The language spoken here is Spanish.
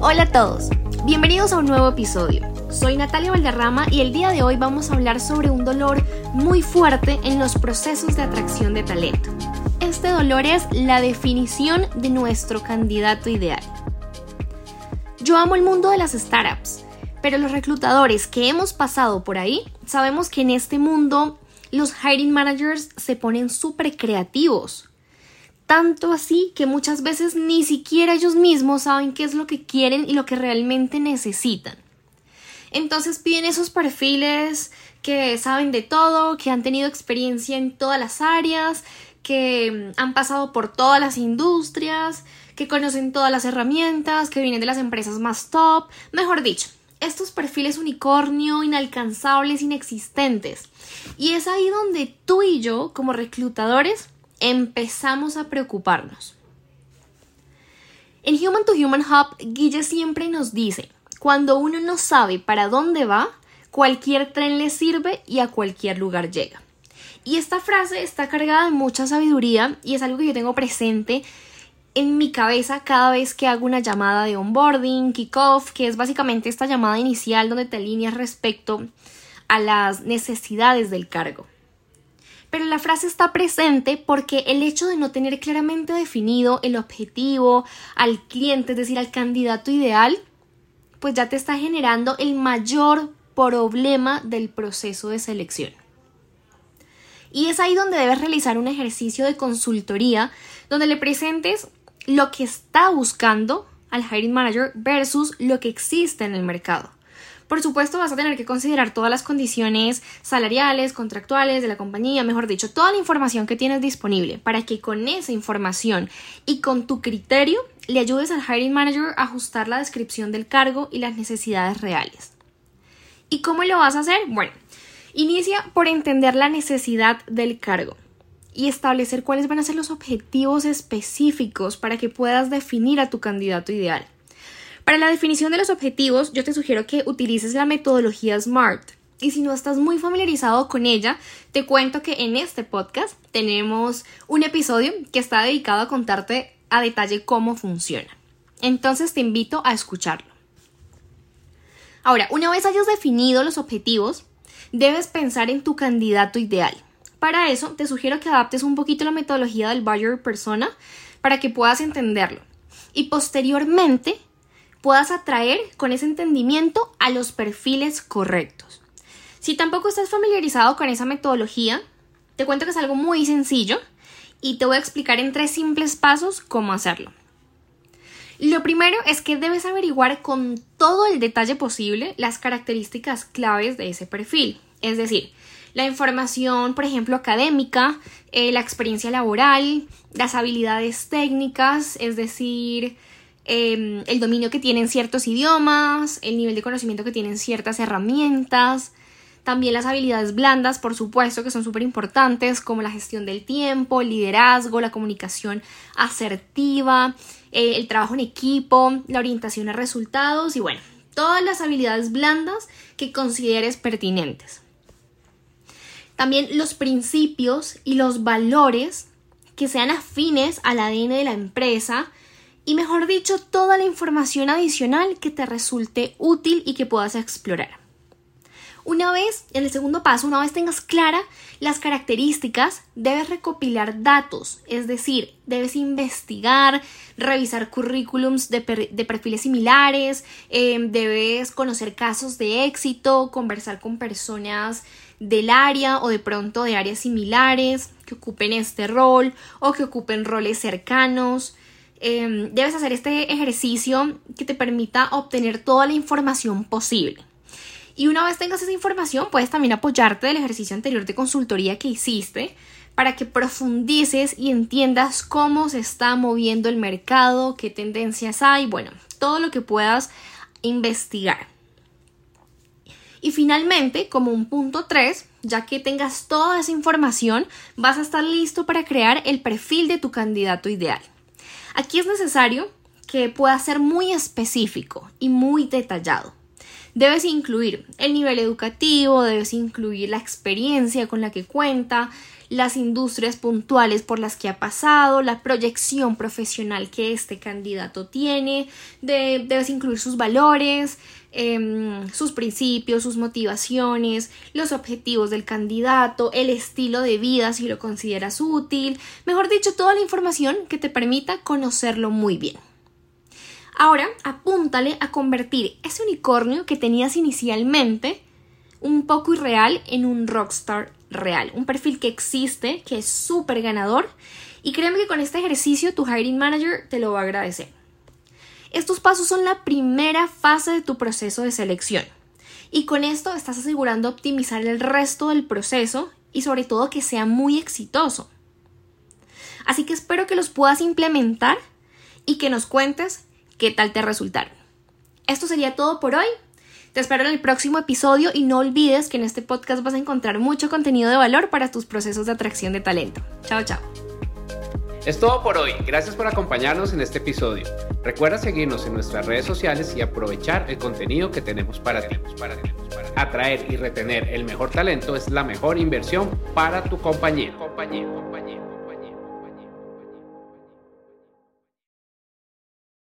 Hola a todos, bienvenidos a un nuevo episodio. Soy Natalia Valderrama y el día de hoy vamos a hablar sobre un dolor muy fuerte en los procesos de atracción de talento. Este dolor es la definición de nuestro candidato ideal. Yo amo el mundo de las startups, pero los reclutadores que hemos pasado por ahí sabemos que en este mundo los hiring managers se ponen súper creativos. Tanto así que muchas veces ni siquiera ellos mismos saben qué es lo que quieren y lo que realmente necesitan. Entonces piden esos perfiles que saben de todo, que han tenido experiencia en todas las áreas, que han pasado por todas las industrias, que conocen todas las herramientas, que vienen de las empresas más top, mejor dicho, estos perfiles unicornio, inalcanzables, inexistentes. Y es ahí donde tú y yo, como reclutadores, empezamos a preocuparnos. En Human to Human Hub, Guille siempre nos dice, cuando uno no sabe para dónde va, cualquier tren le sirve y a cualquier lugar llega. Y esta frase está cargada de mucha sabiduría y es algo que yo tengo presente en mi cabeza cada vez que hago una llamada de onboarding, kickoff, que es básicamente esta llamada inicial donde te alineas respecto a las necesidades del cargo. Pero la frase está presente porque el hecho de no tener claramente definido el objetivo al cliente, es decir, al candidato ideal, pues ya te está generando el mayor problema del proceso de selección. Y es ahí donde debes realizar un ejercicio de consultoría donde le presentes lo que está buscando al hiring manager versus lo que existe en el mercado. Por supuesto, vas a tener que considerar todas las condiciones salariales, contractuales de la compañía, mejor dicho, toda la información que tienes disponible para que con esa información y con tu criterio le ayudes al hiring manager a ajustar la descripción del cargo y las necesidades reales. ¿Y cómo lo vas a hacer? Bueno, inicia por entender la necesidad del cargo y establecer cuáles van a ser los objetivos específicos para que puedas definir a tu candidato ideal. Para la definición de los objetivos, yo te sugiero que utilices la metodología SMART. Y si no estás muy familiarizado con ella, te cuento que en este podcast tenemos un episodio que está dedicado a contarte a detalle cómo funciona. Entonces te invito a escucharlo. Ahora, una vez hayas definido los objetivos, debes pensar en tu candidato ideal. Para eso, te sugiero que adaptes un poquito la metodología del buyer persona para que puedas entenderlo. Y posteriormente puedas atraer con ese entendimiento a los perfiles correctos. Si tampoco estás familiarizado con esa metodología, te cuento que es algo muy sencillo y te voy a explicar en tres simples pasos cómo hacerlo. Lo primero es que debes averiguar con todo el detalle posible las características claves de ese perfil, es decir, la información, por ejemplo, académica, eh, la experiencia laboral, las habilidades técnicas, es decir, Em, el dominio que tienen ciertos idiomas, el nivel de conocimiento que tienen ciertas herramientas, también las habilidades blandas, por supuesto, que son súper importantes, como la gestión del tiempo, el liderazgo, la comunicación asertiva, eh, el trabajo en equipo, la orientación a resultados y bueno, todas las habilidades blandas que consideres pertinentes. También los principios y los valores que sean afines al ADN de la empresa y mejor dicho, toda la información adicional que te resulte útil y que puedas explorar. Una vez, en el segundo paso, una vez tengas clara las características, debes recopilar datos, es decir, debes investigar, revisar currículums de, perfiles similares, em, debes conocer casos de éxito, conversar con personas del área o de pronto de áreas similares que ocupen este rol o que ocupen roles cercanos. Em, debes hacer este ejercicio que te permita obtener toda la información posible. Y una vez tengas esa información, puedes también apoyarte del ejercicio anterior de consultoría que hiciste para que profundices y entiendas cómo se está moviendo el mercado, qué tendencias hay, bueno, todo lo que puedas investigar. Y finalmente, como un punto 3, ya que tengas toda esa información, vas a estar listo para crear el perfil de tu candidato ideal. Aquí es necesario que pueda ser muy específico y muy detallado. Debes incluir el nivel educativo, debes incluir la experiencia con la que cuenta, las industrias puntuales por las que ha pasado, la proyección profesional que este candidato tiene, debes incluir sus valores, em, sus principios, sus motivaciones, los objetivos del candidato, el estilo de vida si lo consideras útil, mejor dicho, toda la información que te permita conocerlo muy bien. Ahora apúntale a convertir ese unicornio que tenías inicialmente un poco irreal en un rockstar real, un perfil que existe, que es súper ganador y créeme que con este ejercicio tu hiring manager te lo va a agradecer. Estos pasos son la primera fase de tu proceso de selección y con esto estás asegurando optimizar el resto del proceso y sobre todo que sea muy exitoso. Así que espero que los puedas implementar y que nos cuentes qué tal te resultaron. Esto sería todo por hoy. Te espero en el próximo episodio y no olvides que en este podcast vas a encontrar mucho contenido de valor para tus procesos de atracción de talento. Chao, chao. Es todo por hoy. Gracias por acompañarnos en este episodio. Recuerda seguirnos en nuestras redes sociales y aprovechar el contenido que tenemos para ti. Atraer y retener el mejor talento es la mejor inversión para tu compañía. compañía.